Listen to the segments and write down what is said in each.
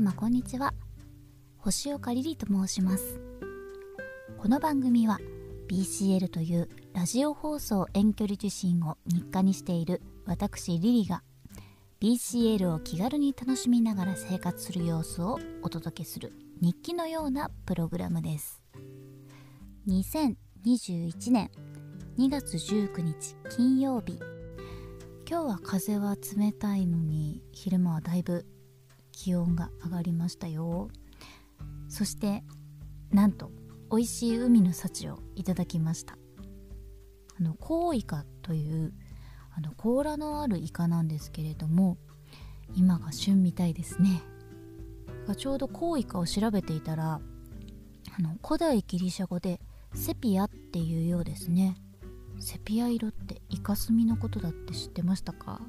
様こんにちは。星岡リリと申します。この番組は BCL というラジオ放送遠距離受信を日課にしている私リリが BCL を気軽に楽しみながら生活する様子をお届けする日記のようなプログラムです。2021年2月19日金曜日。今日は風は冷たいのに昼間はだいぶ気温が上がりましたよ。そしてなんと美味しい海の幸をいただきました。あのコウイカというあの甲羅のあるイカなんですけれども今が旬みたいですね。ちょうどコウイカを調べていたらあの古代ギリシャ語でセピアっていうようですね。セピア色ってイカスミのことだって知ってましたか？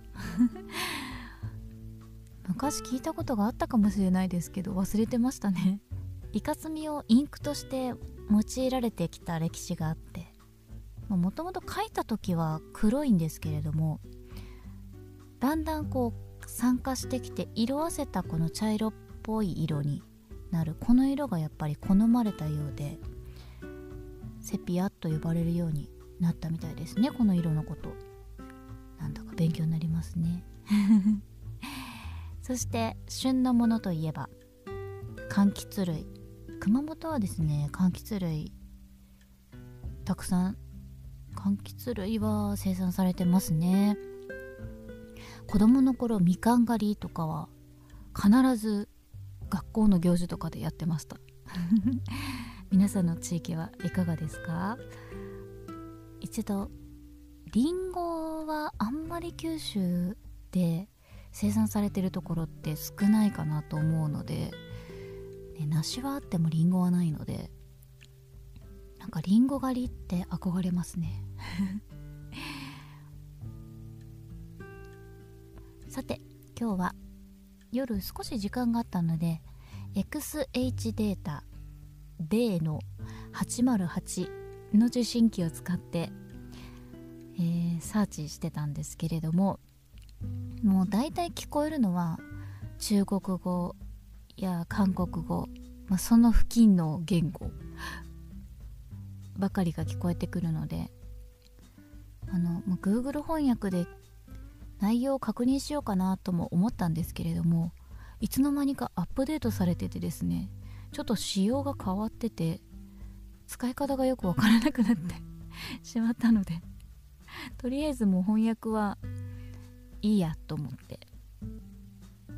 昔聞いたことがあったかもしれないですけど忘れてましたね。イカスミをインクとして用いられてきた歴史があって。もともと書いた時は黒いんですけれどもだんだんこう酸化してきて色あせたこの茶色っぽい色になる。この色がやっぱり好まれたようでセピアと呼ばれるようになったみたいですねこの色のこと。なんだか勉強になりますね。そして旬のものといえば柑橘類。熊本はですね柑橘類たくさん柑橘類は生産されてますね。子供の頃みかん狩りとかは必ず学校の行事とかでやってました。皆さんの地域はいかがですか？一度りんごはあんまり九州で生産されてるところって少ないかなと思うので、ね、梨はあってもりんごはないのでなんかりんご狩りって憧れますね。さて今日は夜少し時間があったので XH データ D の808の受信機を使って、えー、サーチしてたんですけれどももう大体聞こえるのは中国語や韓国語、まあ、その付近の言語ばかりが聞こえてくるのであの Google 翻訳で内容を確認しようかなとも思ったんですけれどもいつの間にかアップデートされててですねちょっと仕様が変わってて使い方がよくわからなくなってしまったのでとりあえずもう翻訳はいいやと思って。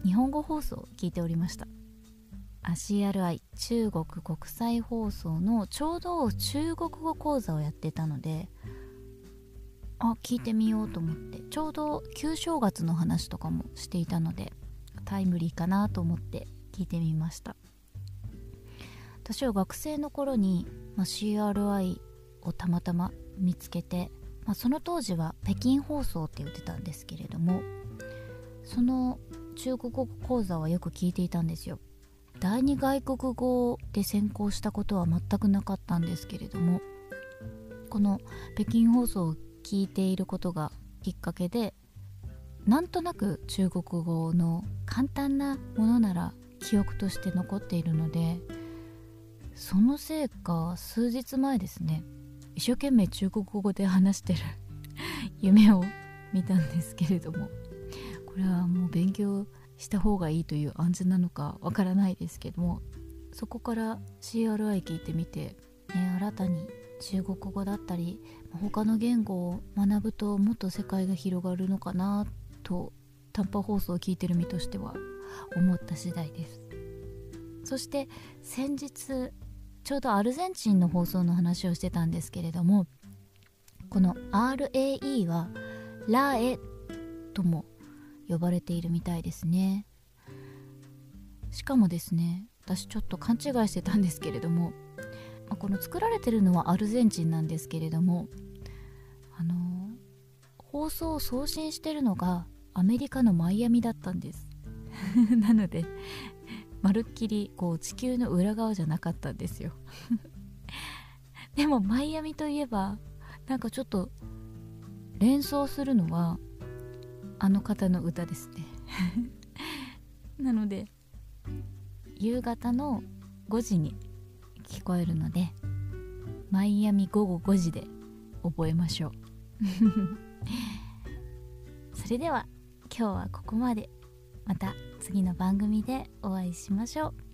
日本語放送を聞いておりました。CRI 中国国際放送のちょうど中国語講座をやってたのであ聞いてみようと思って。ちょうど旧正月の話とかもしていたのでタイムリーかなと思って聞いてみました。私は学生の頃に、まあ、CRI をたまたま見つけて、まあ、その当時は北京放送って言ってたんですけれどもその中国語講座はよく聞いていたんですよ。第二外国語で専攻したことは全くなかったんですけれどもこの北京放送を聞いていることがきっかけでなんとなく中国語の簡単なものなら記憶として残っているのでそのせいか数日前ですね。一生懸命中国語で話してる 夢を見たんですけれどもこれはもう勉強した方がいいという暗示なのかわからないですけどもそこから CRI 聞いてみて、ね、新たに中国語だったり他の言語を学ぶともっと世界が広がるのかなと短波放送を聞いてる身としては思った次第です。そして先日ちょうどアルゼンチンの放送の話をしてたんですけれどもこの RAE はラエとも呼ばれているみたいですね。しかもですね私ちょっと勘違いしてたんですけれどもこの作られてるのはアルゼンチンなんですけれどもあの放送を送信してるのがアメリカのマイアミだったんです。なのでまるっきりこう地球の裏側じゃなかったんですよ。でもマイアミといえばなんかちょっと連想するのはあの方の歌ですね。なので夕方の5時に聞こえるのでマイアミ午後5時で覚えましょう。それでは今日はここまで。また次の番組でお会いしましょう。